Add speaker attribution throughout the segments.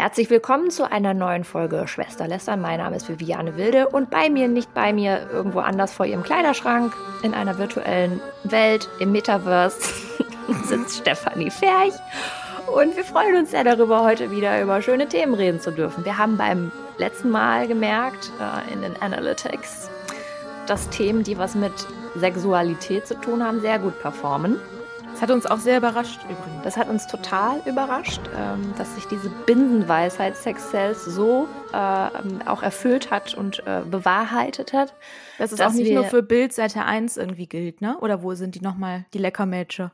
Speaker 1: Herzlich willkommen zu einer neuen Folge Schwesterlästern. Mein Name ist Viviane Wilde und bei mir, nicht bei mir, irgendwo anders vor ihrem Kleiderschrank, in einer virtuellen Welt, im Metaverse, sitzt Stefanie Ferch. Und wir freuen uns sehr darüber, heute wieder über schöne Themen reden zu dürfen. Wir haben beim letzten Mal gemerkt, äh, in den Analytics, dass Themen, die was mit Sexualität zu tun haben, sehr gut performen.
Speaker 2: Das hat uns auch sehr überrascht übrigens.
Speaker 1: Das hat uns total überrascht, ähm, dass sich diese Binsenweisheit Sex Cells so äh, auch erfüllt hat und äh, bewahrheitet hat.
Speaker 2: Dass es auch nicht nur für Bild Seite 1 irgendwie gilt, ne? Oder wo sind die nochmal, die Leckermädchen?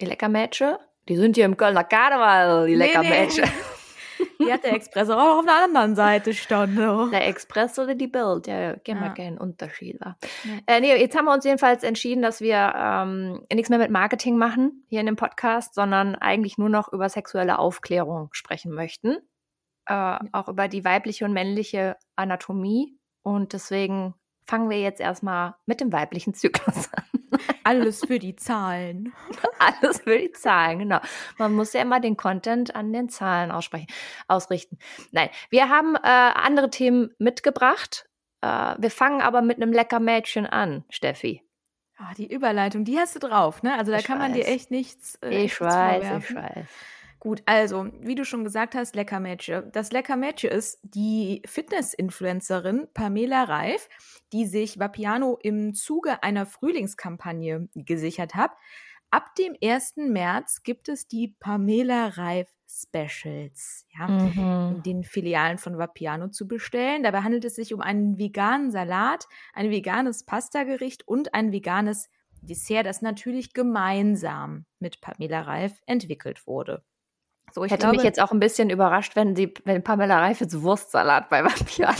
Speaker 1: Die Leckermädchen? Die sind hier im Kölner Karneval, die. Nee, nee.
Speaker 2: Die hat der Express auch auf der anderen Seite standen.
Speaker 1: Der Express oder die Bild, ja, kennen wir ja. keinen Unterschied. Ja. Äh, nee, jetzt haben wir uns jedenfalls entschieden, dass wir ähm, nichts mehr mit Marketing machen hier in dem Podcast, sondern eigentlich nur noch über sexuelle Aufklärung sprechen möchten. Äh, auch über die weibliche und männliche Anatomie. Und deswegen fangen wir jetzt erstmal mit dem weiblichen Zyklus an.
Speaker 2: Alles für die Zahlen.
Speaker 1: Alles für die Zahlen, genau. Man muss ja immer den Content an den Zahlen aussprechen, ausrichten. Nein, wir haben äh, andere Themen mitgebracht. Äh, wir fangen aber mit einem lecker Mädchen an, Steffi.
Speaker 2: Ah, die Überleitung, die hast du drauf, ne? Also da ich kann weiß. man dir echt nichts.
Speaker 1: Äh, ich weiß, vorwerfen. ich weiß.
Speaker 2: Gut, also, wie du schon gesagt hast, Lecker Mädchen. Das Lecker Mädchen ist die Fitness-Influencerin Pamela Reif, die sich Vapiano im Zuge einer Frühlingskampagne gesichert hat. Ab dem 1. März gibt es die Pamela Reif Specials, ja, mhm. in den Filialen von Vapiano zu bestellen. Dabei handelt es sich um einen veganen Salat, ein veganes Pastagericht und ein veganes Dessert, das natürlich gemeinsam mit Pamela Reif entwickelt wurde.
Speaker 1: So, ich hätte glaube, mich jetzt auch ein bisschen überrascht, wenn sie, wenn Pamela Reif jetzt Wurstsalat bei Vapiano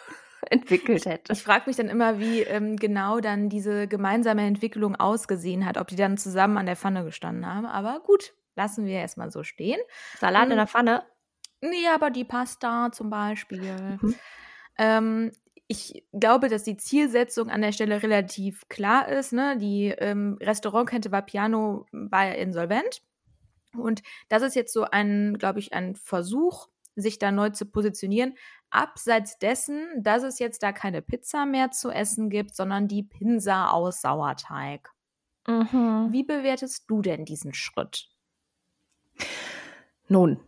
Speaker 1: entwickelt hätte.
Speaker 2: Ich frage mich dann immer, wie ähm, genau dann diese gemeinsame Entwicklung ausgesehen hat, ob die dann zusammen an der Pfanne gestanden haben. Aber gut, lassen wir erstmal so stehen.
Speaker 1: Salat hm. in der Pfanne?
Speaker 2: Nee, aber die Pasta zum Beispiel. Mhm. Ähm, ich glaube, dass die Zielsetzung an der Stelle relativ klar ist. Ne? Die ähm, Restaurantkette Vapiano war ja insolvent. Und das ist jetzt so ein, glaube ich, ein Versuch, sich da neu zu positionieren. Abseits dessen, dass es jetzt da keine Pizza mehr zu essen gibt, sondern die Pinsa aus Sauerteig. Mhm. Wie bewertest du denn diesen Schritt?
Speaker 1: Nun,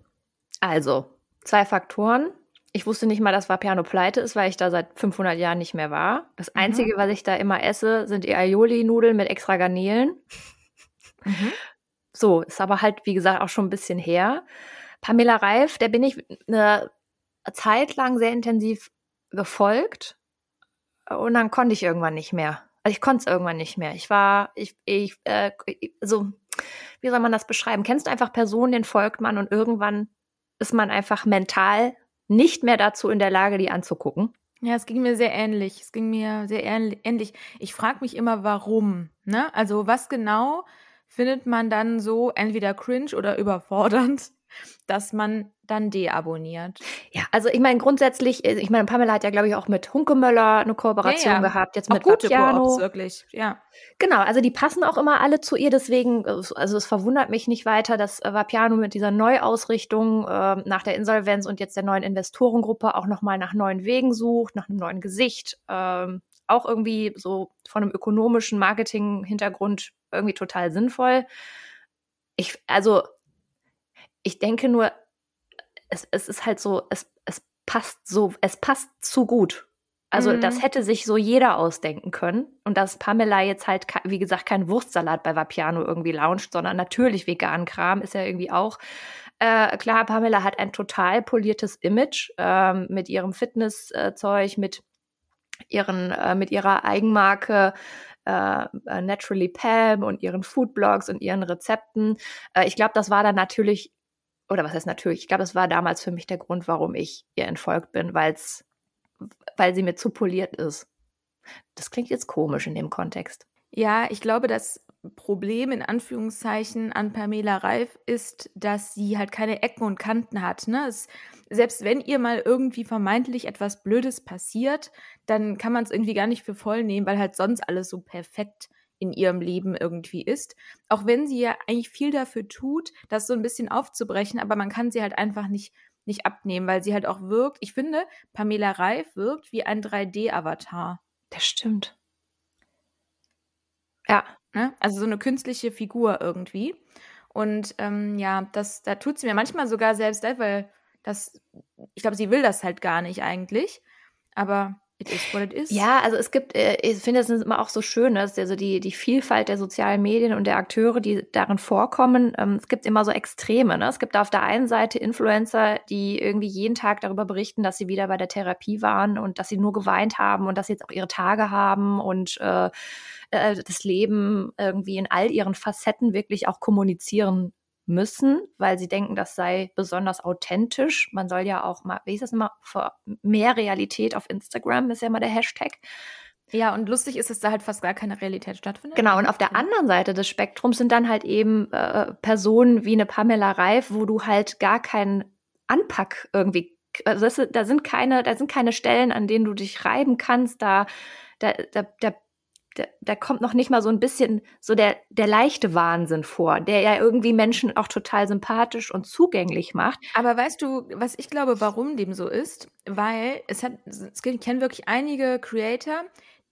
Speaker 1: also zwei Faktoren. Ich wusste nicht mal, dass Vapiano pleite ist, weil ich da seit 500 Jahren nicht mehr war. Das mhm. Einzige, mhm. was ich da immer esse, sind die Aioli-Nudeln mit extra Garnelen. Mhm. So, ist aber halt, wie gesagt, auch schon ein bisschen her. Pamela Reif, der bin ich eine Zeit lang sehr intensiv gefolgt und dann konnte ich irgendwann nicht mehr. Also ich konnte es irgendwann nicht mehr. Ich war, ich, ich, äh, so, wie soll man das beschreiben? Kennst du einfach Personen, den folgt man und irgendwann ist man einfach mental nicht mehr dazu in der Lage, die anzugucken?
Speaker 2: Ja, es ging mir sehr ähnlich. Es ging mir sehr ähnlich. Ich frage mich immer, warum. Ne? Also was genau findet man dann so entweder cringe oder überfordernd, dass man dann deabonniert.
Speaker 1: Ja, also ich meine grundsätzlich, äh, ich meine Pamela hat ja glaube ich auch mit Hunkemöller eine Kooperation ja, ja. gehabt, jetzt auch mit gute Vapiano.
Speaker 2: wirklich, ja.
Speaker 1: Genau, also die passen auch immer alle zu ihr, deswegen, also es verwundert mich nicht weiter, dass äh, Vapiano mit dieser Neuausrichtung äh, nach der Insolvenz und jetzt der neuen Investorengruppe auch nochmal nach neuen Wegen sucht, nach einem neuen Gesicht. Ähm, auch irgendwie so von einem ökonomischen Marketing-Hintergrund irgendwie total sinnvoll. Ich, also, ich denke nur, es, es ist halt so, es, es passt so, es passt zu gut. Also, mhm. das hätte sich so jeder ausdenken können. Und dass Pamela jetzt halt, wie gesagt, keinen Wurstsalat bei Vapiano irgendwie launcht, sondern natürlich veganen Kram, ist ja irgendwie auch äh, klar, Pamela hat ein total poliertes Image ähm, mit ihrem Fitnesszeug, mit ihren, äh, mit ihrer Eigenmarke äh, äh, Naturally Pam und ihren Foodblogs und ihren Rezepten. Äh, ich glaube, das war dann natürlich, oder was heißt natürlich, ich glaube, das war damals für mich der Grund, warum ich ihr entfolgt bin, weil's, weil sie mir zu poliert ist. Das klingt jetzt komisch in dem Kontext.
Speaker 2: Ja, ich glaube, das Problem in Anführungszeichen an Pamela Reif ist, dass sie halt keine Ecken und Kanten hat. Ne? Es, selbst wenn ihr mal irgendwie vermeintlich etwas Blödes passiert, dann kann man es irgendwie gar nicht für voll nehmen, weil halt sonst alles so perfekt in ihrem Leben irgendwie ist. Auch wenn sie ja eigentlich viel dafür tut, das so ein bisschen aufzubrechen, aber man kann sie halt einfach nicht nicht abnehmen, weil sie halt auch wirkt. Ich finde, Pamela Reif wirkt wie ein 3D-Avatar.
Speaker 1: Das stimmt. Ja.
Speaker 2: Ne? Also so eine künstliche Figur irgendwie. Und ähm, ja, das, da tut sie mir manchmal sogar selbst leid, weil das, ich glaube, sie will das halt gar nicht eigentlich. Aber It is what it is.
Speaker 1: Ja, also es gibt, äh, ich finde, es ist immer auch so schön, dass also die, die Vielfalt der sozialen Medien und der Akteure, die darin vorkommen, ähm, es gibt immer so Extreme. Ne? Es gibt auf der einen Seite Influencer, die irgendwie jeden Tag darüber berichten, dass sie wieder bei der Therapie waren und dass sie nur geweint haben und dass sie jetzt auch ihre Tage haben und äh, äh das Leben irgendwie in all ihren Facetten wirklich auch kommunizieren müssen, weil sie denken, das sei besonders authentisch. Man soll ja auch mal, wie ist das immer, mehr Realität auf Instagram ist ja immer der Hashtag.
Speaker 2: Ja, und lustig ist, dass da halt fast gar keine Realität stattfindet.
Speaker 1: Genau, und auf der anderen Seite des Spektrums sind dann halt eben äh, Personen wie eine Pamela Reif, wo du halt gar keinen Anpack irgendwie, also das, da sind keine, da sind keine Stellen, an denen du dich reiben kannst, da, da, da, da da, da kommt noch nicht mal so ein bisschen so der, der leichte Wahnsinn vor, der ja irgendwie Menschen auch total sympathisch und zugänglich macht.
Speaker 2: Aber weißt du, was ich glaube, warum dem so ist? Weil es hat, es gibt, ich kenne wirklich einige Creator,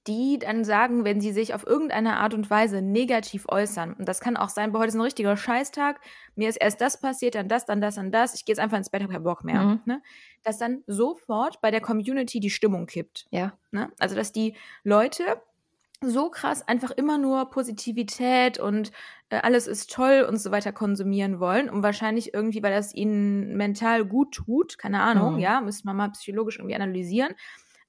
Speaker 2: die dann sagen, wenn sie sich auf irgendeine Art und Weise negativ äußern, und das kann auch sein, boah, heute ist ein richtiger Scheißtag, mir ist erst das passiert, dann das, dann das, dann das, ich gehe jetzt einfach ins Bett, habe keinen Bock mehr, mhm. ne? dass dann sofort bei der Community die Stimmung kippt.
Speaker 1: Ja.
Speaker 2: Ne? Also, dass die Leute so krass einfach immer nur Positivität und äh, alles ist toll und so weiter konsumieren wollen und wahrscheinlich irgendwie, weil das ihnen mental gut tut, keine Ahnung, mhm. ja, müsste man mal psychologisch irgendwie analysieren.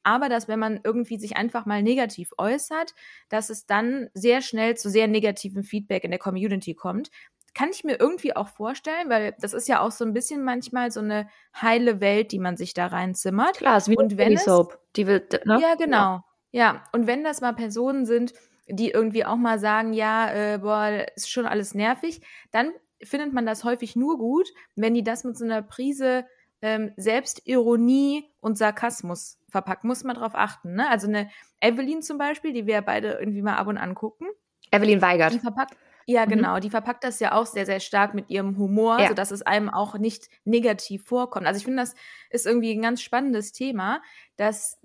Speaker 2: Aber dass, wenn man irgendwie sich einfach mal negativ äußert, dass es dann sehr schnell zu sehr negativen Feedback in der Community kommt. Kann ich mir irgendwie auch vorstellen, weil das ist ja auch so ein bisschen manchmal so eine heile Welt, die man sich da reinzimmert.
Speaker 1: Klar, es ist wie und wenn Soap. Die will,
Speaker 2: ne? Ja, genau. Ja. Ja, und wenn das mal Personen sind, die irgendwie auch mal sagen, ja, äh, boah, ist schon alles nervig, dann findet man das häufig nur gut, wenn die das mit so einer Prise ähm, Selbstironie und Sarkasmus verpacken. Muss man drauf achten. Ne? Also eine Evelyn zum Beispiel, die wir ja beide irgendwie mal ab und an gucken.
Speaker 1: Evelyn Weigert.
Speaker 2: Die verpackt, ja, mhm. genau. Die verpackt das ja auch sehr, sehr stark mit ihrem Humor, ja. sodass es einem auch nicht negativ vorkommt. Also ich finde, das ist irgendwie ein ganz spannendes Thema, dass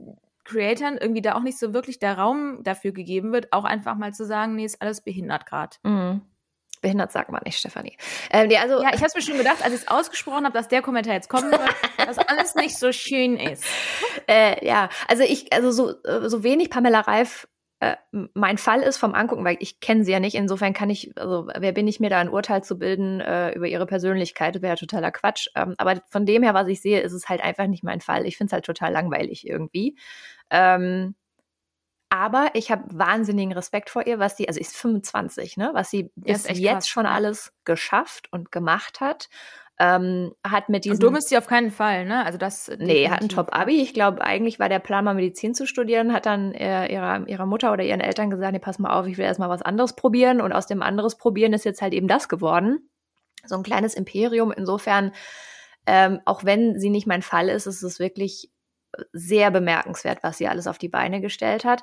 Speaker 2: Creatoren irgendwie da auch nicht so wirklich der Raum dafür gegeben wird, auch einfach mal zu sagen, nee, ist alles behindert gerade.
Speaker 1: Mhm. Behindert sagt man nicht, Stefanie. Ähm, nee, also,
Speaker 2: ja, ich habe mir schon gedacht, als ich es ausgesprochen habe, dass der Kommentar jetzt kommen wird, dass alles nicht so schön ist.
Speaker 1: Äh, ja, also ich, also so, äh, so wenig Pamela Reif äh, mein Fall ist vom Angucken, weil ich kenne sie ja nicht, insofern kann ich, also wer bin ich mir da ein Urteil zu bilden äh, über ihre Persönlichkeit, wäre ja totaler Quatsch. Ähm, aber von dem her, was ich sehe, ist es halt einfach nicht mein Fall. Ich finde es halt total langweilig irgendwie. Ähm, aber ich habe wahnsinnigen Respekt vor ihr, was sie, also ist 25, ne, was sie bis jetzt schon alles geschafft und gemacht hat. Ähm, hat mit diesem. Und
Speaker 2: dumm ist sie auf keinen Fall, ne? Also das.
Speaker 1: Nee, hat ein Top-Abi. Ich glaube, eigentlich war der Plan, mal Medizin zu studieren, hat dann äh, ihrer, ihrer Mutter oder ihren Eltern gesagt, nee, pass mal auf, ich will erstmal was anderes probieren. Und aus dem anderes probieren ist jetzt halt eben das geworden. So ein kleines Imperium. Insofern, ähm, auch wenn sie nicht mein Fall ist, ist es wirklich sehr bemerkenswert, was sie alles auf die Beine gestellt hat.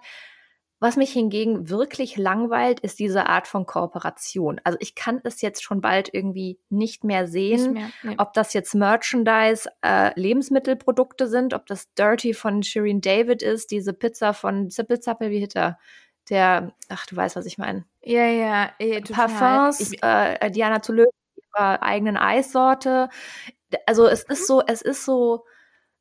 Speaker 1: Was mich hingegen wirklich langweilt, ist diese Art von Kooperation. Also ich kann es jetzt schon bald irgendwie nicht mehr sehen, nicht mehr, nee. ob das jetzt Merchandise, äh, Lebensmittelprodukte sind, ob das Dirty von Shirin David ist, diese Pizza von Zippel Zappel, wie Hitter. Der, ach, du weißt, was ich meine.
Speaker 2: Ja, ja, ja
Speaker 1: Parfums, ich, äh, Diana Toulouse, ihrer eigenen Eissorte. Also es ist so, es ist so,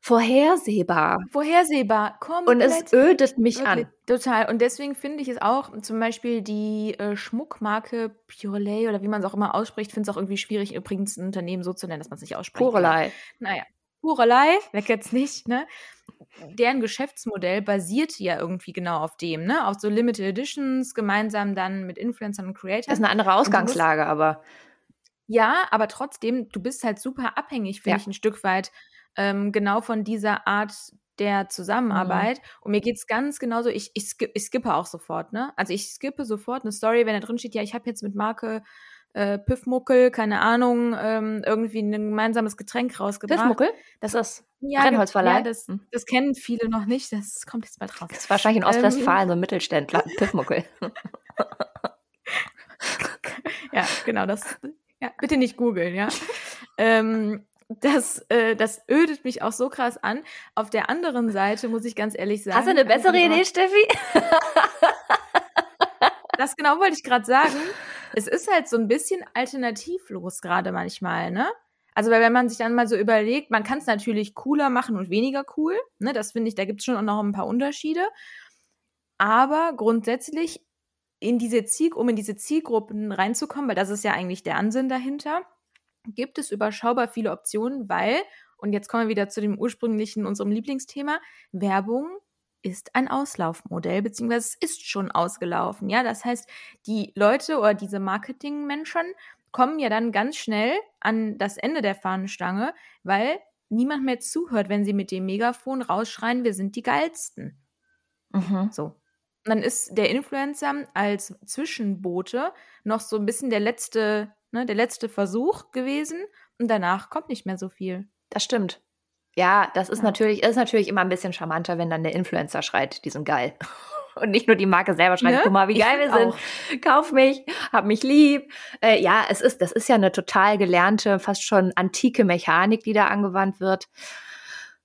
Speaker 1: vorhersehbar.
Speaker 2: Vorhersehbar, komplett.
Speaker 1: Und es ödet mich Wirklich, an.
Speaker 2: Total. Und deswegen finde ich es auch, zum Beispiel die äh, Schmuckmarke Purelay oder wie man es auch immer ausspricht, finde es auch irgendwie schwierig, übrigens ein Unternehmen so zu nennen, dass man es nicht ausspricht.
Speaker 1: Purelei.
Speaker 2: Naja. Purelei, weg jetzt nicht, ne? Deren Geschäftsmodell basiert ja irgendwie genau auf dem, ne? Auf so Limited Editions, gemeinsam dann mit Influencern und Creators.
Speaker 1: Das ist eine andere Ausgangslage, aber.
Speaker 2: Ja, aber trotzdem, du bist halt super abhängig, finde ja. ich, ein Stück weit ähm, genau von dieser Art der Zusammenarbeit. Mhm. Und mir geht es ganz genauso, ich, ich, sk ich skippe auch sofort, ne? Also ich skippe sofort eine Story, wenn da drin steht, ja, ich habe jetzt mit Marke äh, Piffmuckel, keine Ahnung, ähm, irgendwie ein gemeinsames Getränk rausgebracht.
Speaker 1: Piffmuckel? Das ist ja, Brennholzverleih?
Speaker 2: Ja, das, hm. das, kennen viele noch nicht, das kommt jetzt bald raus.
Speaker 1: Das ist wahrscheinlich in Ostwestfalen ähm, so ein Mittelständler, Piffmuckel.
Speaker 2: ja, genau, das, ja, bitte nicht googeln, ja. ähm, das, äh, das ödet mich auch so krass an. Auf der anderen Seite muss ich ganz ehrlich sagen.
Speaker 1: Hast du eine bessere Idee, Steffi?
Speaker 2: das genau wollte ich gerade sagen. Es ist halt so ein bisschen alternativlos gerade manchmal, ne? Also, weil wenn man sich dann mal so überlegt, man kann es natürlich cooler machen und weniger cool, ne? Das finde ich, da gibt es schon auch noch ein paar Unterschiede. Aber grundsätzlich in diese Ziel, um in diese Zielgruppen reinzukommen, weil das ist ja eigentlich der Ansinn dahinter, gibt es überschaubar viele Optionen, weil, und jetzt kommen wir wieder zu dem ursprünglichen, unserem Lieblingsthema, Werbung ist ein Auslaufmodell, beziehungsweise es ist schon ausgelaufen. Ja, das heißt, die Leute oder diese Marketingmenschen kommen ja dann ganz schnell an das Ende der Fahnenstange, weil niemand mehr zuhört, wenn sie mit dem Megafon rausschreien, wir sind die geilsten. Mhm. So. dann ist der Influencer als Zwischenbote noch so ein bisschen der letzte, ne, der letzte Versuch gewesen und danach kommt nicht mehr so viel.
Speaker 1: Das stimmt. Ja, das ist ja. natürlich, ist natürlich immer ein bisschen charmanter, wenn dann der Influencer schreit, die sind geil. Und nicht nur die Marke selber schreit, ne? guck mal, wie geil wir sind. Auch. Kauf mich, hab mich lieb. Äh, ja, es ist, das ist ja eine total gelernte, fast schon antike Mechanik, die da angewandt wird.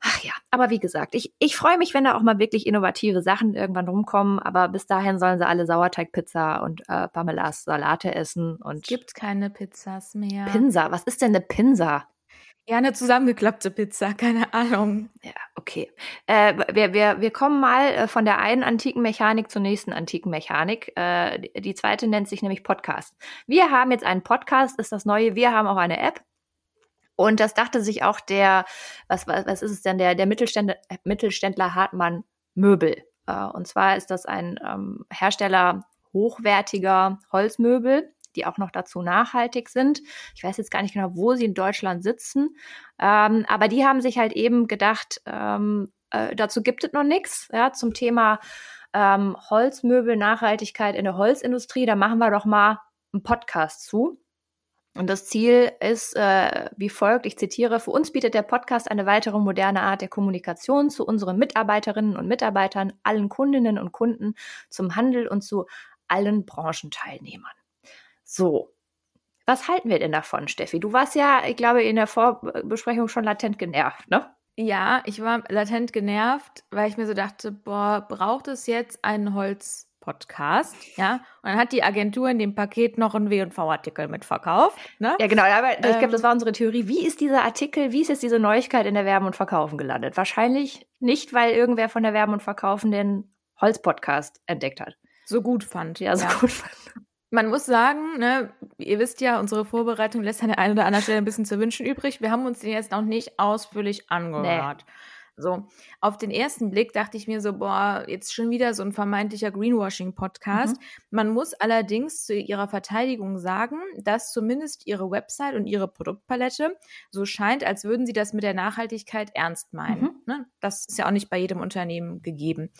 Speaker 1: Ach ja, aber wie gesagt, ich, ich freue mich, wenn da auch mal wirklich innovative Sachen irgendwann rumkommen, aber bis dahin sollen sie alle Sauerteigpizza und äh, Pamelas Salate essen und. Es
Speaker 2: gibt keine Pizzas mehr.
Speaker 1: Pinsa, was ist denn eine Pinsa?
Speaker 2: Ja, eine zusammengeklappte Pizza, keine Ahnung.
Speaker 1: Ja, okay. Äh, wir, wir, wir kommen mal äh, von der einen antiken Mechanik zur nächsten antiken Mechanik. Äh, die zweite nennt sich nämlich Podcast. Wir haben jetzt einen Podcast, ist das neue. Wir haben auch eine App. Und das dachte sich auch der, was, was, was ist es denn, der, der Mittelständler, Mittelständler Hartmann Möbel. Äh, und zwar ist das ein ähm, Hersteller hochwertiger Holzmöbel die auch noch dazu nachhaltig sind. Ich weiß jetzt gar nicht genau, wo sie in Deutschland sitzen, ähm, aber die haben sich halt eben gedacht, ähm, äh, dazu gibt es noch nichts, ja, zum Thema Holzmöbel, Nachhaltigkeit in der Holzindustrie. Da machen wir doch mal einen Podcast zu. Und das Ziel ist äh, wie folgt, ich zitiere, für uns bietet der Podcast eine weitere moderne Art der Kommunikation zu unseren Mitarbeiterinnen und Mitarbeitern, allen Kundinnen und Kunden, zum Handel und zu allen Branchenteilnehmern. So. Was halten wir denn davon, Steffi? Du warst ja, ich glaube, in der Vorbesprechung schon latent genervt, ne?
Speaker 2: Ja, ich war latent genervt, weil ich mir so dachte, boah, braucht es jetzt einen Holz-Podcast? Ja, und dann hat die Agentur in dem Paket noch einen W&V-Artikel mitverkauft. Ne?
Speaker 1: Ja, genau, aber ich glaube, das ähm. war unsere Theorie. Wie ist dieser Artikel, wie ist jetzt diese Neuigkeit in der Werben und Verkaufen gelandet? Wahrscheinlich nicht, weil irgendwer von der Werben und Verkaufen den Holz-Podcast entdeckt hat.
Speaker 2: So gut fand. Ja, so ja. gut fand. Man muss sagen, ne, ihr wisst ja, unsere Vorbereitung lässt an der einen oder anderen Stelle ein bisschen zu wünschen übrig. Wir haben uns den jetzt noch nicht ausführlich angehört. Nee. So, auf den ersten Blick dachte ich mir so, boah, jetzt schon wieder so ein vermeintlicher Greenwashing-Podcast. Mhm. Man muss allerdings zu ihrer Verteidigung sagen, dass zumindest ihre Website und ihre Produktpalette so scheint, als würden sie das mit der Nachhaltigkeit ernst meinen. Mhm. Ne? Das ist ja auch nicht bei jedem Unternehmen gegeben.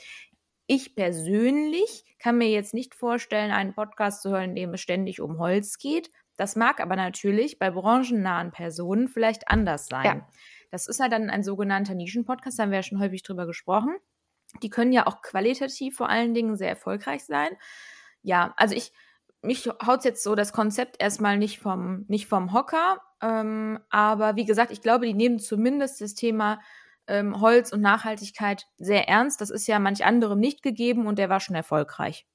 Speaker 2: Ich persönlich kann mir jetzt nicht vorstellen, einen Podcast zu hören, in dem es ständig um Holz geht. Das mag aber natürlich bei branchennahen Personen vielleicht anders sein. Ja. Das ist ja dann ein sogenannter Nischen-Podcast, da haben wir ja schon häufig drüber gesprochen. Die können ja auch qualitativ vor allen Dingen sehr erfolgreich sein. Ja, also ich, mich haut jetzt so das Konzept erstmal nicht vom, nicht vom Hocker. Ähm, aber wie gesagt, ich glaube, die nehmen zumindest das Thema ähm, Holz und Nachhaltigkeit sehr ernst. Das ist ja manch anderem nicht gegeben und der war schon erfolgreich.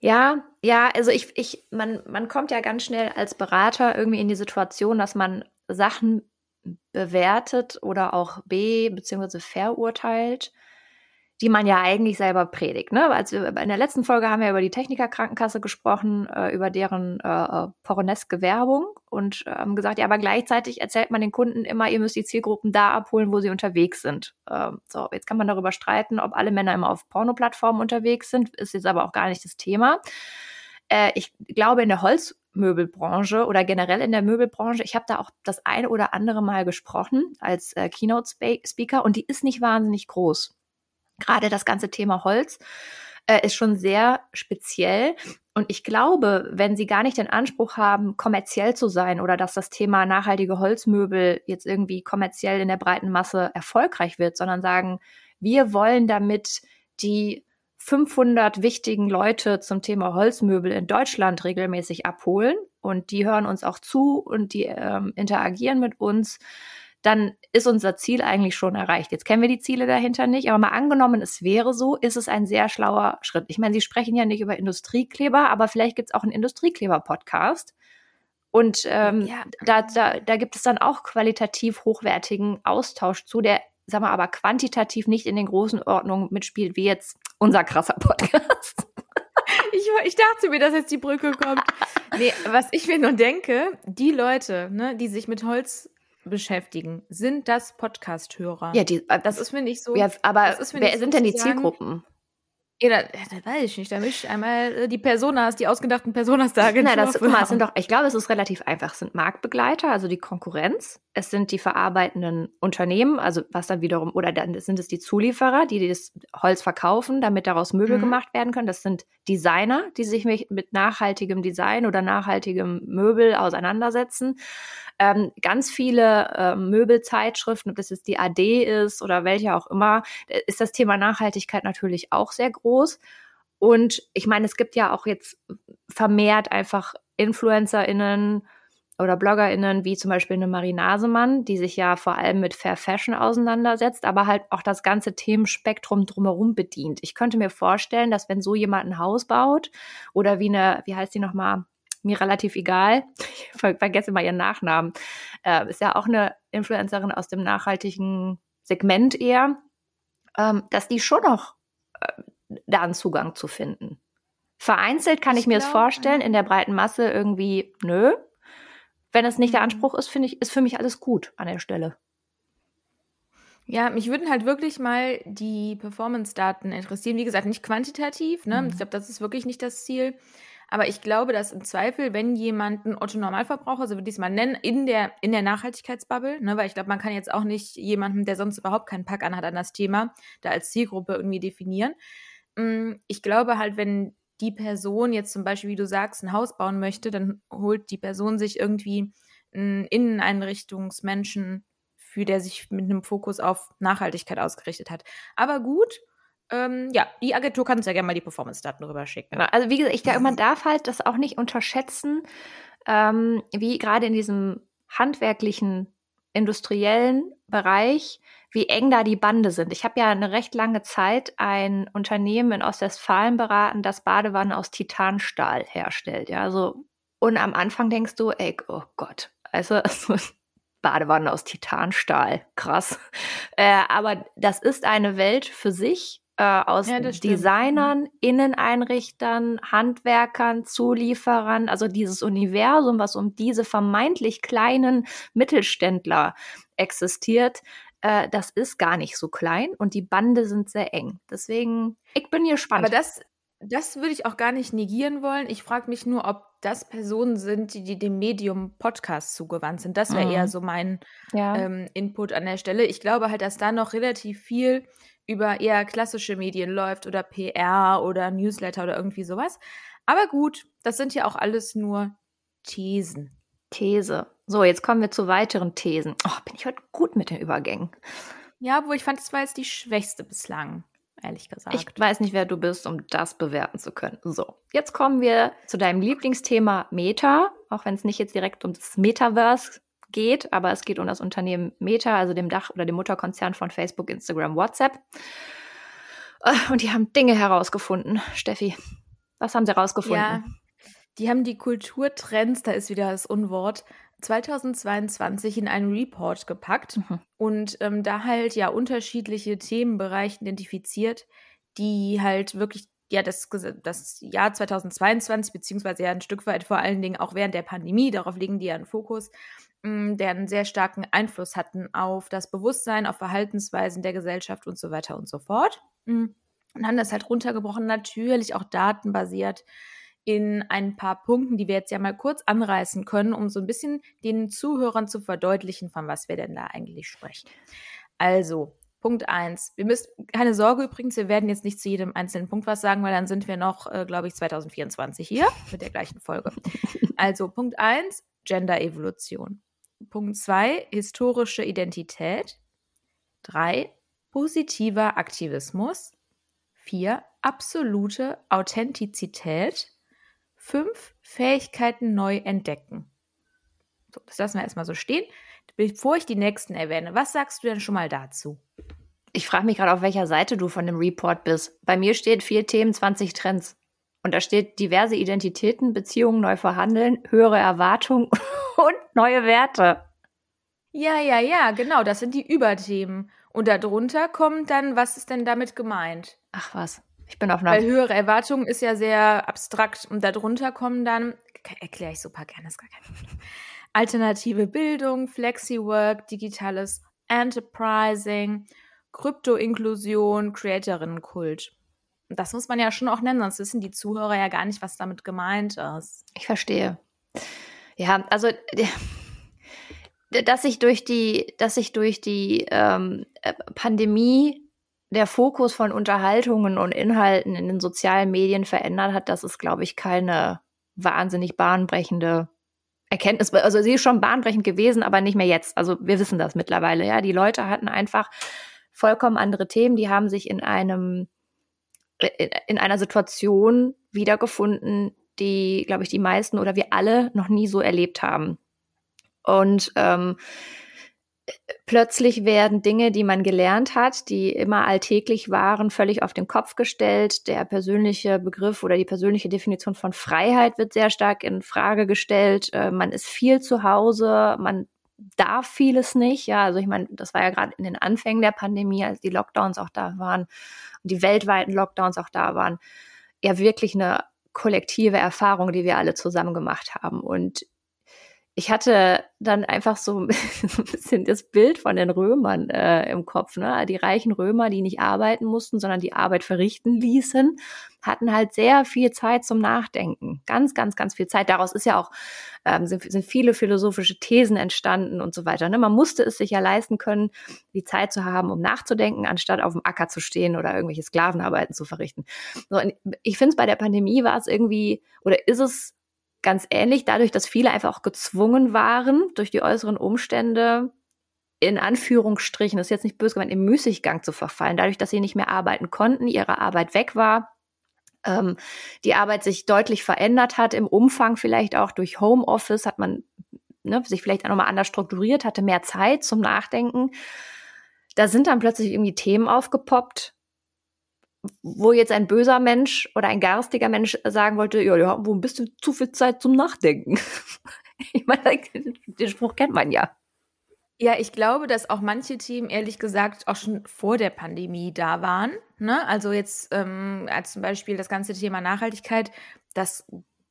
Speaker 1: Ja, ja, also ich, ich, man, man kommt ja ganz schnell als Berater irgendwie in die Situation, dass man Sachen bewertet oder auch be- bzw. verurteilt die man ja eigentlich selber predigt. Ne? Als wir in der letzten Folge haben wir über die Technikerkrankenkasse gesprochen, äh, über deren äh, äh porneske Werbung und äh, haben gesagt, ja, aber gleichzeitig erzählt man den Kunden immer, ihr müsst die Zielgruppen da abholen, wo sie unterwegs sind. Ähm, so, jetzt kann man darüber streiten, ob alle Männer immer auf Pornoplattformen unterwegs sind, ist jetzt aber auch gar nicht das Thema. Äh, ich glaube, in der Holzmöbelbranche oder generell in der Möbelbranche, ich habe da auch das eine oder andere Mal gesprochen als äh, Keynote-Speaker und die ist nicht wahnsinnig groß gerade das ganze Thema Holz äh, ist schon sehr speziell. Und ich glaube, wenn Sie gar nicht den Anspruch haben, kommerziell zu sein oder dass das Thema nachhaltige Holzmöbel jetzt irgendwie kommerziell in der breiten Masse erfolgreich wird, sondern sagen, wir wollen damit die 500 wichtigen Leute zum Thema Holzmöbel in Deutschland regelmäßig abholen und die hören uns auch zu und die ähm, interagieren mit uns, dann ist unser Ziel eigentlich schon erreicht. Jetzt kennen wir die Ziele dahinter nicht, aber mal angenommen, es wäre so, ist es ein sehr schlauer Schritt. Ich meine, Sie sprechen ja nicht über Industriekleber, aber vielleicht gibt es auch einen Industriekleber-Podcast. Und ähm, ja. da, da, da gibt es dann auch qualitativ hochwertigen Austausch zu, der, sag mal, aber quantitativ nicht in den großen Ordnungen mitspielt, wie jetzt unser krasser Podcast.
Speaker 2: Ich, ich dachte mir, dass jetzt die Brücke kommt. Nee, was ich mir nur denke, die Leute, ne, die sich mit Holz beschäftigen, sind das Podcast-Hörer.
Speaker 1: Ja, die, äh, das ist mir nicht so. Ja, aber wer sind denn die Zielgruppen?
Speaker 2: Ja, da, da weiß ich nicht. Da mischt einmal äh, die Personas, die ausgedachten Personas da
Speaker 1: Nein, das, guck mal, sind doch, ich glaube, es ist relativ einfach. Es sind Marktbegleiter, also die Konkurrenz. Es sind die verarbeitenden Unternehmen, also was dann wiederum, oder dann sind es die Zulieferer, die das Holz verkaufen, damit daraus Möbel mhm. gemacht werden können. Das sind Designer, die sich mit nachhaltigem Design oder nachhaltigem Möbel auseinandersetzen ähm, ganz viele äh, Möbelzeitschriften, ob das jetzt die AD ist oder welche auch immer, ist das Thema Nachhaltigkeit natürlich auch sehr groß. Und ich meine, es gibt ja auch jetzt vermehrt einfach InfluencerInnen oder BloggerInnen, wie zum Beispiel eine Marie Nasemann, die sich ja vor allem mit Fair Fashion auseinandersetzt, aber halt auch das ganze Themenspektrum drumherum bedient. Ich könnte mir vorstellen, dass wenn so jemand ein Haus baut oder wie eine, wie heißt die nochmal, mir relativ egal. Ich vergesse mal ihren Nachnamen. Äh, ist ja auch eine Influencerin aus dem nachhaltigen Segment eher, ähm, dass die schon noch äh, da einen Zugang zu finden. Vereinzelt kann ich, ich mir es vorstellen, in der breiten Masse irgendwie, nö. Wenn es nicht der mhm. Anspruch ist, finde ich, ist für mich alles gut an der Stelle.
Speaker 2: Ja, mich würden halt wirklich mal die Performance-Daten interessieren. Wie gesagt, nicht quantitativ. Ne? Mhm. Ich glaube, das ist wirklich nicht das Ziel. Aber ich glaube, dass im Zweifel, wenn jemand ein Otto-Normalverbraucher, so würde ich es mal nennen, in der, in der Nachhaltigkeitsbubble, ne, weil ich glaube, man kann jetzt auch nicht jemanden, der sonst überhaupt keinen Pack anhat, an das Thema, da als Zielgruppe irgendwie definieren. Mm, ich glaube halt, wenn die Person jetzt zum Beispiel, wie du sagst, ein Haus bauen möchte, dann holt die Person sich irgendwie einen Inneneinrichtungsmenschen, für der sich mit einem Fokus auf Nachhaltigkeit ausgerichtet hat. Aber gut, ähm, ja, die Agentur kann uns ja gerne mal die Performance-Daten rüberschicken.
Speaker 1: Genau. Also wie gesagt, ich glaube, man darf halt das auch nicht unterschätzen, ähm, wie gerade in diesem handwerklichen, industriellen Bereich, wie eng da die Bande sind. Ich habe ja eine recht lange Zeit ein Unternehmen in Ostwestfalen beraten, das Badewannen aus Titanstahl herstellt. Ja, also und am Anfang denkst du, ey, oh Gott, also Badewannen aus Titanstahl, krass. Äh, aber das ist eine Welt für sich äh, aus ja, Designern, Inneneinrichtern, Handwerkern, Zulieferern, also dieses Universum, was um diese vermeintlich kleinen Mittelständler existiert, äh, das ist gar nicht so klein und die Bande sind sehr eng. Deswegen, ich bin hier spannend.
Speaker 2: Aber das, das würde ich auch gar nicht negieren wollen. Ich frage mich nur, ob das Personen sind, die, die dem Medium Podcast zugewandt sind. Das wäre mhm. eher so mein ja. ähm, Input an der Stelle. Ich glaube halt, dass da noch relativ viel über eher klassische Medien läuft oder PR oder Newsletter oder irgendwie sowas. Aber gut, das sind ja auch alles nur Thesen.
Speaker 1: These. So, jetzt kommen wir zu weiteren Thesen. Oh, bin ich heute gut mit den Übergängen.
Speaker 2: Ja, wo ich fand, es war jetzt die schwächste bislang, ehrlich gesagt.
Speaker 1: Ich weiß nicht, wer du bist, um das bewerten zu können. So, jetzt kommen wir zu deinem Lieblingsthema Meta, auch wenn es nicht jetzt direkt um das Metaverse geht, aber es geht um das Unternehmen Meta, also dem Dach- oder dem Mutterkonzern von Facebook, Instagram, WhatsApp. Äh, und die haben Dinge herausgefunden. Steffi, was haben sie herausgefunden? Ja,
Speaker 2: die haben die Kulturtrends, da ist wieder das Unwort, 2022 in einen Report gepackt mhm. und ähm, da halt ja unterschiedliche Themenbereiche identifiziert, die halt wirklich ja das, das Jahr 2022 beziehungsweise ja ein Stück weit vor allen Dingen auch während der Pandemie, darauf legen die ja einen Fokus, hm, der einen sehr starken Einfluss hatten auf das Bewusstsein, auf Verhaltensweisen der Gesellschaft und so weiter und so fort. Hm, und haben das halt runtergebrochen, natürlich auch datenbasiert in ein paar Punkten, die wir jetzt ja mal kurz anreißen können, um so ein bisschen den Zuhörern zu verdeutlichen, von was wir denn da eigentlich sprechen. Also, Punkt eins. Wir müssen, keine Sorge übrigens, wir werden jetzt nicht zu jedem einzelnen Punkt was sagen, weil dann sind wir noch, äh, glaube ich, 2024 hier mit der gleichen Folge. Also, Punkt eins, Gender-Evolution. Punkt 2, historische Identität. 3, positiver Aktivismus. 4. Absolute Authentizität. 5. Fähigkeiten neu entdecken. So, das lassen wir erstmal so stehen. Bevor ich die nächsten erwähne, was sagst du denn schon mal dazu?
Speaker 1: Ich frage mich gerade, auf welcher Seite du von dem Report bist. Bei mir steht vier Themen, 20 Trends. Und da steht diverse Identitäten, Beziehungen neu verhandeln, höhere Erwartungen und neue Werte.
Speaker 2: Ja, ja, ja, genau, das sind die Überthemen. Und darunter kommt dann, was ist denn damit gemeint?
Speaker 1: Ach was, ich bin auf einer.
Speaker 2: Weil höhere Erwartungen ist ja sehr abstrakt und darunter kommen dann, erkläre ich super gerne, ist gar kein Problem. Alternative Bildung, Flexi-Work, digitales Enterprising, Krypto-Inklusion, Creatorinnenkult. Das muss man ja schon auch nennen, sonst wissen die Zuhörer ja gar nicht, was damit gemeint ist.
Speaker 1: Ich verstehe. Ja, also dass sich durch die, dass sich durch die ähm, äh, Pandemie der Fokus von Unterhaltungen und Inhalten in den sozialen Medien verändert hat, das ist, glaube ich, keine wahnsinnig bahnbrechende Erkenntnis. Also sie ist schon bahnbrechend gewesen, aber nicht mehr jetzt. Also wir wissen das mittlerweile. Ja, die Leute hatten einfach vollkommen andere Themen. Die haben sich in einem in einer Situation wiedergefunden, die, glaube ich, die meisten oder wir alle noch nie so erlebt haben. Und ähm, plötzlich werden Dinge, die man gelernt hat, die immer alltäglich waren, völlig auf den Kopf gestellt. Der persönliche Begriff oder die persönliche Definition von Freiheit wird sehr stark in Frage gestellt. Äh, man ist viel zu Hause, man darf vieles nicht. Ja, also ich meine, das war ja gerade in den Anfängen der Pandemie, als die Lockdowns auch da waren und die weltweiten Lockdowns auch da waren, ja wirklich eine kollektive Erfahrung, die wir alle zusammen gemacht haben. Und ich hatte dann einfach so, ein bisschen das Bild von den Römern äh, im Kopf. Ne? Die reichen Römer, die nicht arbeiten mussten, sondern die Arbeit verrichten ließen, hatten halt sehr viel Zeit zum Nachdenken. Ganz, ganz, ganz viel Zeit. Daraus ist ja auch, ähm, sind, sind viele philosophische Thesen entstanden und so weiter. Ne? Man musste es sich ja leisten können, die Zeit zu haben, um nachzudenken, anstatt auf dem Acker zu stehen oder irgendwelche Sklavenarbeiten zu verrichten. So, ich finde es bei der Pandemie war es irgendwie, oder ist es ganz ähnlich, dadurch, dass viele einfach auch gezwungen waren, durch die äußeren Umstände, in Anführungsstrichen, das ist jetzt nicht böse gemeint, im Müßiggang zu verfallen, dadurch, dass sie nicht mehr arbeiten konnten, ihre Arbeit weg war, ähm, die Arbeit sich deutlich verändert hat, im Umfang vielleicht auch durch Homeoffice hat man ne, sich vielleicht auch nochmal anders strukturiert, hatte mehr Zeit zum Nachdenken. Da sind dann plötzlich irgendwie Themen aufgepoppt, wo jetzt ein böser Mensch oder ein garstiger Mensch sagen wollte, ja, ja, wo bist du zu viel Zeit zum Nachdenken? ich meine, den Spruch kennt man ja.
Speaker 2: Ja, ich glaube, dass auch manche Themen ehrlich gesagt auch schon vor der Pandemie da waren. Ne? Also jetzt ähm, als zum Beispiel das ganze Thema Nachhaltigkeit, das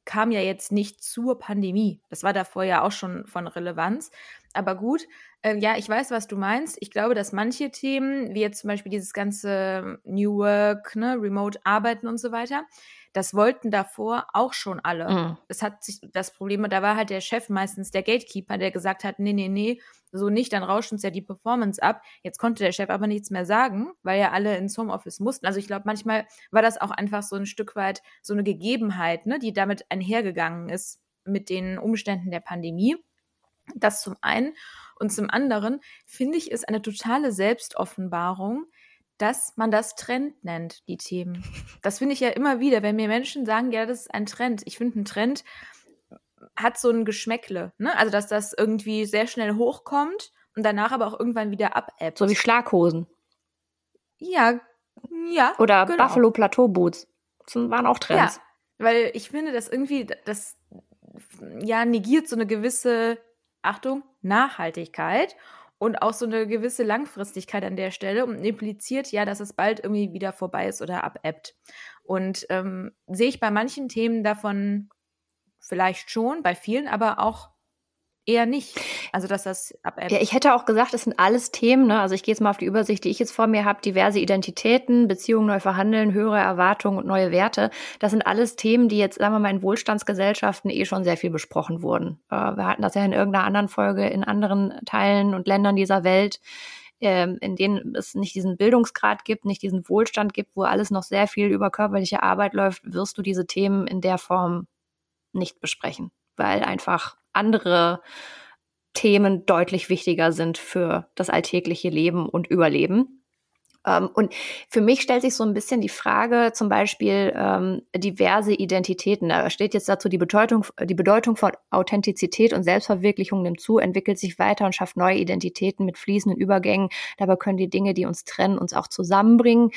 Speaker 2: kam ja jetzt nicht zur Pandemie. Das war davor ja auch schon von Relevanz. Aber gut, äh, ja, ich weiß, was du meinst. Ich glaube, dass manche Themen, wie jetzt zum Beispiel dieses ganze New Work, ne, Remote Arbeiten und so weiter, das wollten davor auch schon alle. Mhm. Es hat sich das Problem, da war halt der Chef meistens der Gatekeeper, der gesagt hat, nee, nee, nee, so nicht, dann rauscht uns ja die Performance ab. Jetzt konnte der Chef aber nichts mehr sagen, weil ja alle ins Homeoffice mussten. Also ich glaube, manchmal war das auch einfach so ein Stück weit so eine Gegebenheit, ne, die damit einhergegangen ist mit den Umständen der Pandemie. Das zum einen. Und zum anderen finde ich es eine totale Selbstoffenbarung, dass man das Trend nennt, die Themen. Das finde ich ja immer wieder, wenn mir Menschen sagen, ja, das ist ein Trend. Ich finde, ein Trend hat so ein Geschmäckle, ne? Also, dass das irgendwie sehr schnell hochkommt und danach aber auch irgendwann wieder abebbt.
Speaker 1: So wie Schlaghosen.
Speaker 2: Ja, ja.
Speaker 1: Oder genau. Buffalo Plateau Boots. Das waren auch Trends. Ja,
Speaker 2: weil ich finde, dass irgendwie das ja negiert so eine gewisse Achtung, Nachhaltigkeit und auch so eine gewisse Langfristigkeit an der Stelle und impliziert ja, dass es bald irgendwie wieder vorbei ist oder abebbt. Und ähm, sehe ich bei manchen Themen davon vielleicht schon, bei vielen aber auch eher nicht. Also, dass das
Speaker 1: abebbt. Ja, ich hätte auch gesagt, das sind alles Themen. Ne? Also, ich gehe jetzt mal auf die Übersicht, die ich jetzt vor mir habe. Diverse Identitäten, Beziehungen neu verhandeln, höhere Erwartungen und neue Werte. Das sind alles Themen, die jetzt, sagen wir mal, in Wohlstandsgesellschaften eh schon sehr viel besprochen wurden. Äh, wir hatten das ja in irgendeiner anderen Folge in anderen Teilen und Ländern dieser Welt ähm, in denen es nicht diesen Bildungsgrad gibt, nicht diesen Wohlstand gibt, wo alles noch sehr viel über körperliche Arbeit läuft, wirst du diese Themen in der Form nicht besprechen, weil einfach andere Themen deutlich wichtiger sind für das alltägliche Leben und Überleben. Ähm, und für mich stellt sich so ein bisschen die Frage, zum Beispiel ähm, diverse Identitäten. Da steht jetzt dazu, die Bedeutung, die Bedeutung von Authentizität und Selbstverwirklichung nimmt zu, entwickelt sich weiter und schafft neue Identitäten mit fließenden Übergängen. Dabei können die Dinge, die uns trennen, uns auch zusammenbringen.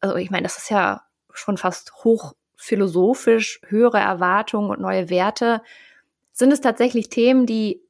Speaker 1: Also ich meine, das ist ja schon fast hochphilosophisch, höhere Erwartungen und neue Werte. Sind es tatsächlich Themen, die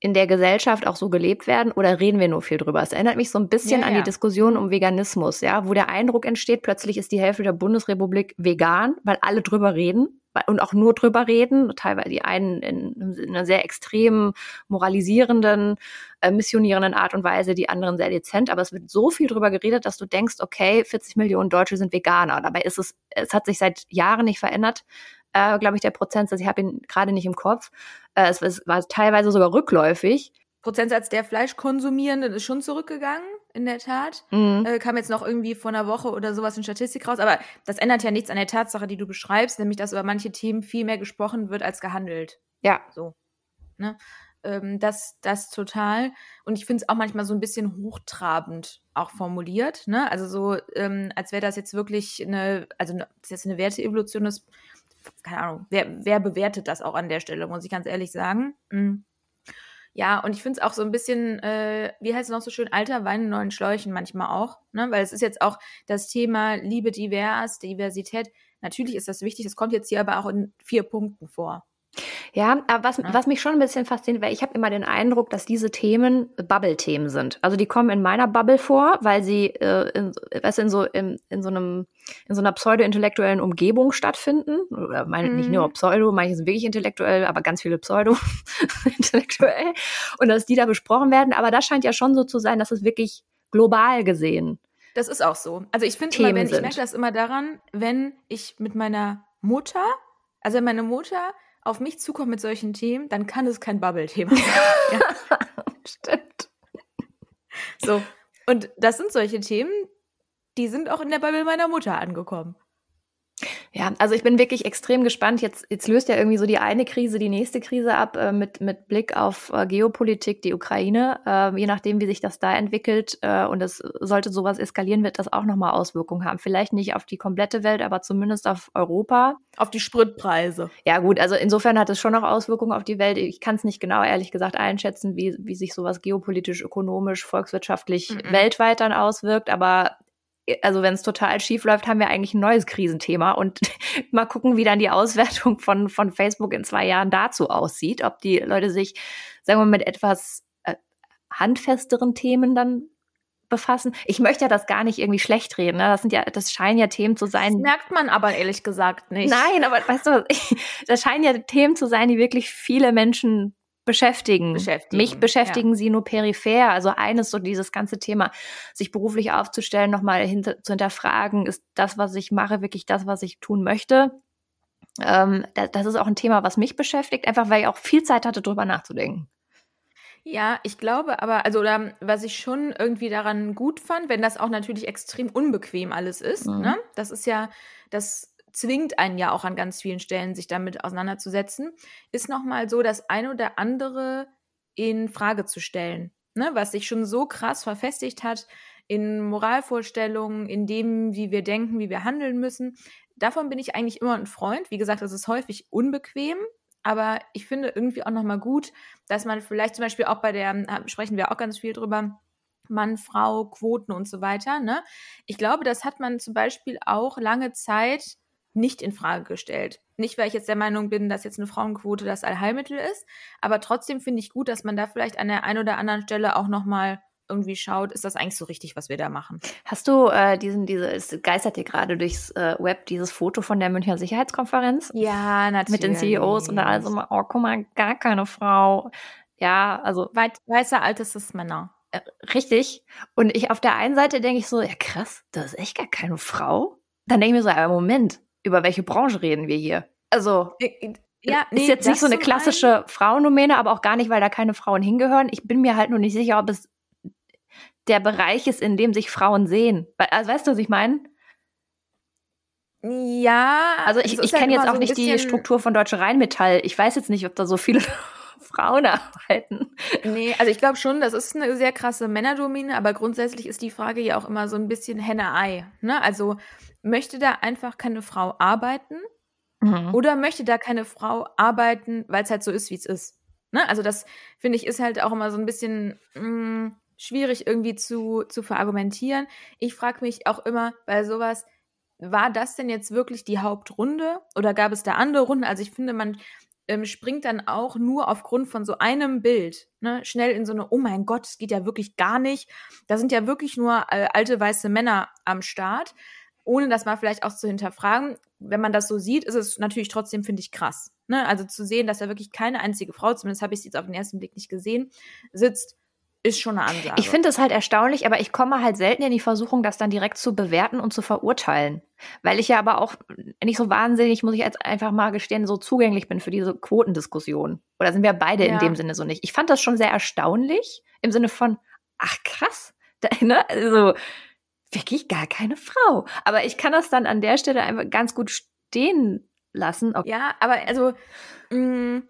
Speaker 1: in der Gesellschaft auch so gelebt werden oder reden wir nur viel drüber? Es erinnert mich so ein bisschen
Speaker 2: Ja,
Speaker 1: an die
Speaker 2: ja.
Speaker 1: Diskussion um Veganismus, ja, wo der Eindruck entsteht, plötzlich ist die Hälfte der Bundesrepublik vegan, weil alle drüber reden und auch nur drüber reden, teilweise die einen in, in einer sehr extremen, moralisierenden, äh, missionierenden Art und Weise, die anderen sehr dezent, aber es wird so viel drüber geredet, dass du denkst, okay, 40 Millionen Deutsche sind Veganer. Dabei ist es, es hat sich seit Jahren nicht verändert, äh, glaube ich, der Prozentsatz. Ich habe ihn gerade nicht im Kopf. Äh, es, es war teilweise sogar rückläufig.
Speaker 2: Prozentsatz der Fleischkonsumierenden ist schon zurückgegangen, in der Tat.
Speaker 1: Mhm.
Speaker 2: Äh, kam jetzt noch irgendwie vor einer Woche oder sowas in Statistik raus. Aber das ändert ja nichts an der Tatsache, die du beschreibst, nämlich dass über manche Themen viel mehr gesprochen wird als gehandelt.
Speaker 1: Ja,
Speaker 2: So. Ne? Ähm, das, das total. Und ich finde es auch manchmal so ein bisschen hochtrabend auch formuliert. Ne? Also so, ähm, als wäre das jetzt wirklich eine, also ne, das jetzt eine Werteevolution ist, keine Ahnung, wer, wer bewertet das auch an der Stelle, muss ich ganz ehrlich sagen. Mm. Ja, und ich finde es auch so ein bisschen, äh, wie heißt es noch so schön, alter Wein in neuen Schläuchen manchmal auch, ne? Weil es ist jetzt auch das Thema Liebe divers, Diversität. Natürlich ist das wichtig, das kommt jetzt hier aber auch in vier Punkten vor.
Speaker 1: Ja, aber was,
Speaker 2: Ja.
Speaker 1: was mich schon ein bisschen fasziniert, weil ich habe immer den Eindruck, dass diese Themen Bubble-Themen sind. Also die kommen in meiner Bubble vor, weil sie äh, in, weißt, in, so, in, in so einem in so einer pseudo-intellektuellen Umgebung stattfinden. Oder meine, nicht
Speaker 2: Mhm.
Speaker 1: nur Pseudo, manche sind wirklich intellektuell, aber ganz viele Pseudo-intellektuell. Und dass die da besprochen werden. Aber das scheint ja schon so zu sein, dass es wirklich global gesehen.
Speaker 2: Das ist auch so. Also ich finde immer, wenn, ich merke das immer daran, wenn ich mit meiner Mutter, also wenn meine Mutter auf mich zukommt mit solchen Themen, dann kann es kein Bubble-Thema sein. ja,
Speaker 1: Stimmt.
Speaker 2: so. Und das sind solche Themen, die sind auch in der Bubble meiner Mutter angekommen.
Speaker 1: Ja, also ich bin wirklich extrem gespannt. Jetzt, jetzt löst ja irgendwie so die eine Krise die nächste Krise ab äh, mit, mit Blick auf äh, Geopolitik, die Ukraine. Äh, je nachdem, wie sich das da entwickelt äh, und es sollte sowas eskalieren, wird das auch nochmal Auswirkungen haben. Vielleicht nicht auf die komplette Welt, aber zumindest auf Europa.
Speaker 2: Auf die Spritpreise.
Speaker 1: Ja gut, also insofern hat es schon noch Auswirkungen auf die Welt. Ich kann es nicht genau, ehrlich gesagt, einschätzen, wie, wie sich sowas geopolitisch, ökonomisch, volkswirtschaftlich
Speaker 2: Mhm.
Speaker 1: weltweit dann auswirkt. Aber also wenn es total schief läuft, haben wir eigentlich ein neues Krisenthema. Und mal gucken, wie dann die Auswertung von, von Facebook in zwei Jahren dazu aussieht. Ob die Leute sich, sagen wir mal, mit etwas äh, handfesteren Themen dann befassen. Ich möchte ja das gar nicht irgendwie schlecht reden. Ne? Das sind ja, das scheinen ja Themen zu sein.
Speaker 2: Das merkt man aber ehrlich gesagt nicht.
Speaker 1: Nein, aber weißt du, das scheinen ja Themen zu sein, die wirklich viele Menschen beschäftigen.
Speaker 2: Beschäftigen,
Speaker 1: Mich beschäftigen sie nur peripher. Also eines so dieses ganze Thema, sich beruflich aufzustellen, nochmal hinter, zu hinterfragen, ist das, was ich mache, wirklich das, was ich tun möchte. Ähm, das, das ist auch ein Thema, was mich beschäftigt, einfach weil ich auch viel Zeit hatte, drüber nachzudenken.
Speaker 2: Ja, ich glaube aber, also oder, was ich schon irgendwie daran gut fand, wenn das auch natürlich extrem unbequem alles ist,
Speaker 1: Mhm.
Speaker 2: ne? Das ist ja, das zwingt einen ja auch an ganz vielen Stellen, sich damit auseinanderzusetzen, ist nochmal so, das ein oder andere in Frage zu stellen, ne? Was sich schon so krass verfestigt hat in Moralvorstellungen, in dem, wie wir denken, wie wir handeln müssen. Davon bin ich eigentlich immer ein Freund. Wie gesagt, das ist häufig unbequem, aber ich finde irgendwie auch nochmal gut, dass man vielleicht zum Beispiel auch bei der, äh, sprechen wir auch ganz viel drüber, Mann, Frau, Quoten und so weiter. Ne? Ich glaube, das hat man zum Beispiel auch lange Zeit nicht in Frage gestellt. Nicht, weil ich jetzt der Meinung bin, dass jetzt eine Frauenquote das Allheilmittel ist, aber trotzdem finde ich gut, dass man da vielleicht an der einen oder anderen Stelle auch nochmal irgendwie schaut, ist das eigentlich so richtig, was wir da machen?
Speaker 1: Hast du äh, diesen, diese, es geistert dir gerade durchs äh, Web dieses Foto von der Münchner Sicherheitskonferenz?
Speaker 2: Ja, natürlich.
Speaker 1: mit den CEOs und da also mal, oh, guck mal, gar keine Frau. Ja, also
Speaker 2: Weit, weißer altes Männer.
Speaker 1: äh, richtig. Und ich auf der einen Seite denke ich so, ja krass, da ist echt gar keine Frau. Dann denke ich mir so, aber Moment, über welche Branche reden wir hier? Also
Speaker 2: Ja,
Speaker 1: ist jetzt nicht so eine klassische Frauendomäne, aber auch gar nicht, weil da keine Frauen hingehören. Ich bin mir halt nur nicht sicher, ob es der Bereich ist, in dem sich Frauen sehen. Also weißt du, was ich meine?
Speaker 2: Ja,
Speaker 1: Also ich, ich
Speaker 2: halt
Speaker 1: kenne jetzt
Speaker 2: immer
Speaker 1: auch
Speaker 2: so
Speaker 1: nicht die Struktur von Deutsche Rheinmetall. Ich weiß jetzt nicht, ob da so viele Frauen arbeiten.
Speaker 2: Nee, also ich glaube schon, das ist eine sehr krasse Männerdomine, aber grundsätzlich ist die Frage ja auch immer so ein bisschen Henne-Ei. Ne? Also möchte da einfach keine Frau arbeiten mhm. oder möchte da keine Frau arbeiten, weil es halt so ist, wie es ist? Ne? Also das, finde ich, ist halt auch immer so ein bisschen mh, mm, schwierig irgendwie zu, zu verargumentieren. Ich frage mich auch immer bei sowas, war das denn jetzt wirklich die Hauptrunde oder gab es da andere Runden? Also ich finde, man ähm, springt dann auch nur aufgrund von so einem Bild ne, schnell in so eine, oh mein Gott, es geht ja wirklich gar nicht. Da sind ja wirklich nur äh, alte weiße Männer am Start, ohne das mal vielleicht auch zu hinterfragen. Wenn man das so sieht, ist es natürlich trotzdem, finde ich, krass. Ne? Also zu sehen, dass da wirklich keine einzige Frau, zumindest habe ich es jetzt auf den ersten Blick nicht gesehen, sitzt ist schon eine Ansage.
Speaker 1: Ich finde es halt erstaunlich, aber ich komme halt selten in die Versuchung, das dann direkt zu bewerten und zu verurteilen. Weil ich ja aber auch nicht so wahnsinnig, muss ich jetzt einfach mal gestehen, so zugänglich bin für diese Quotendiskussion. Oder sind wir beide ja. in dem Sinne so nicht? Ich fand das schon sehr erstaunlich im Sinne von, ach krass, da, ne? also wirklich gar keine Frau. Aber ich kann das dann an der Stelle einfach ganz gut stehen lassen.
Speaker 2: Ja, aber also mh, mm,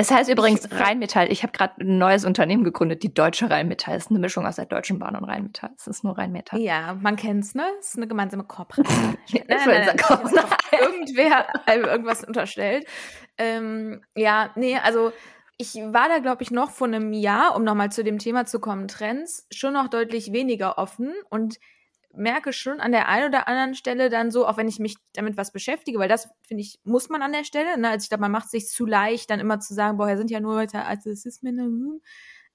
Speaker 1: es heißt übrigens ich, Rheinmetall. Ich habe gerade ein neues Unternehmen gegründet, die Deutsche Rheinmetall. Das ist eine Mischung aus der Deutschen Bahn und Rheinmetall. Es ist nur Rheinmetall.
Speaker 2: Ja, man kennt's, ne? Es ist eine gemeinsame Kooperation. nein, nein, nein, nein. Irgendwer irgendwas unterstellt. Ähm, ja, nee, also ich war da, glaube ich, noch vor einem Jahr, um nochmal zu dem Thema zu kommen, Trends, schon noch deutlich weniger offen und merke schon an der einen oder anderen Stelle dann so, auch wenn ich mich damit was beschäftige, weil das, finde ich, muss man an der Stelle. Ne? Also ich glaube, man macht es sich zu leicht, dann immer zu sagen, boah, hier sind ja nur Leute Rassismen. Hm,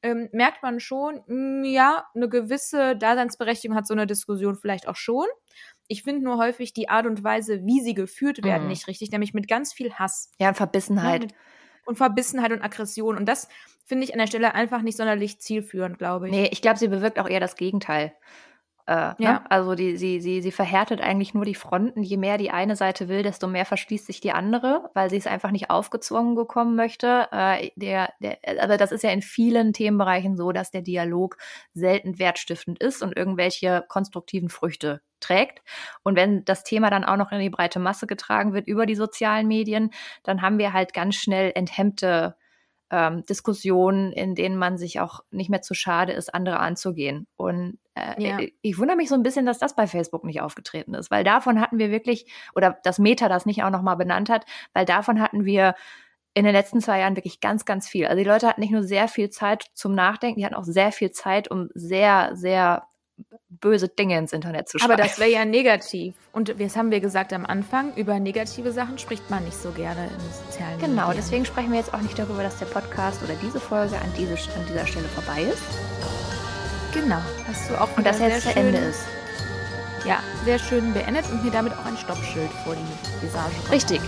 Speaker 2: ähm, merkt man schon, mh, hm, ja, eine gewisse Daseinsberechtigung hat so eine Diskussion vielleicht auch schon. Ich finde nur häufig die Art und Weise, wie sie geführt werden, mhm. nicht richtig, nämlich mit ganz viel Hass.
Speaker 1: Ja, Verbissenheit. Ja,
Speaker 2: und Verbissenheit und Aggression. Und das finde ich an der Stelle einfach nicht sonderlich zielführend, glaube ich.
Speaker 1: Nee, ich glaube, sie bewirkt auch eher das Gegenteil. Äh, ne? ja. Ne? Also die, sie, sie, sie verhärtet eigentlich nur die Fronten. Je mehr die eine Seite will, desto mehr verschließt sich die andere, weil sie es einfach nicht aufgezwungen bekommen möchte. Äh, der, der, also das ist ja in vielen Themenbereichen so, dass der Dialog selten wertstiftend ist und irgendwelche konstruktiven Früchte trägt. Und wenn das Thema dann auch noch in die breite Masse getragen wird über die sozialen Medien, dann haben wir halt ganz schnell enthemmte ähm, Diskussionen, in denen man sich auch nicht mehr zu schade ist, andere anzugehen. Und äh, ja. ich, ich wundere mich so ein bisschen, dass das bei Facebook nicht aufgetreten ist, weil davon hatten wir wirklich, oder das Meta das nicht auch nochmal benannt hat, weil davon hatten wir in den letzten zwei Jahren wirklich ganz, ganz viel. Also die Leute hatten nicht nur sehr viel Zeit zum Nachdenken, die hatten auch sehr viel Zeit, um sehr, sehr böse Dinge ins Internet zu schreiben.
Speaker 2: Aber das wäre ja negativ. Und das haben wir gesagt am Anfang, über negative Sachen spricht man nicht so gerne in sozialen
Speaker 1: Medien. Genau, deswegen sprechen wir jetzt auch nicht darüber, dass der Podcast oder diese Folge an, diese, an dieser Stelle vorbei ist.
Speaker 2: Genau, hast du auch
Speaker 1: Und dass jetzt zu Ende ist.
Speaker 2: Ja, sehr schön beendet und mir damit auch ein Stoppschild vor die Visage.
Speaker 1: Richtig.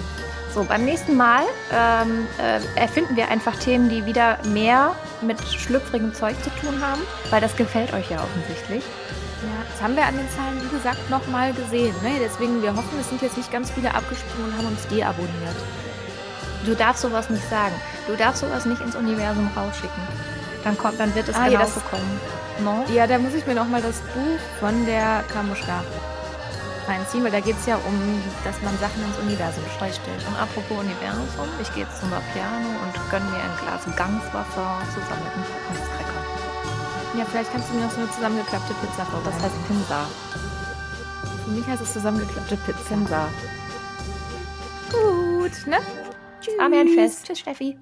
Speaker 1: So, beim nächsten Mal ähm, äh, erfinden wir einfach Themen, die wieder mehr mit schlüpfrigem Zeug zu tun haben, weil das gefällt euch ja offensichtlich.
Speaker 2: Ja, das haben wir an den Zahlen, wie gesagt, nochmal gesehen. Ne? Deswegen, wir hoffen, es sind jetzt nicht ganz viele abgesprungen und haben uns deabonniert.
Speaker 1: Du darfst sowas nicht sagen. Du darfst sowas nicht ins Universum rausschicken. Dann, kommt, dann wird es ah, genauso ja, kommen.
Speaker 2: No? Ja, da muss ich mir nochmal das Buch von der Kamuschka reinziehen, weil da geht es ja um, dass man Sachen ins Universum stellt.
Speaker 1: Und apropos Universum, ich gehe jetzt zum Piano und gönne mir ein Glas Gangswasser zusammen mit einem Packungscracker.
Speaker 2: Ja, vielleicht kannst du mir noch so eine zusammengeklappte Pizza vorbei.
Speaker 1: Das heißt Pinsa.
Speaker 2: Für mich heißt es zusammengeklappte Pizza.
Speaker 1: Pinsa.
Speaker 2: Gut, ne?
Speaker 1: Tschüss. Amen fest. Tschüss, Steffi.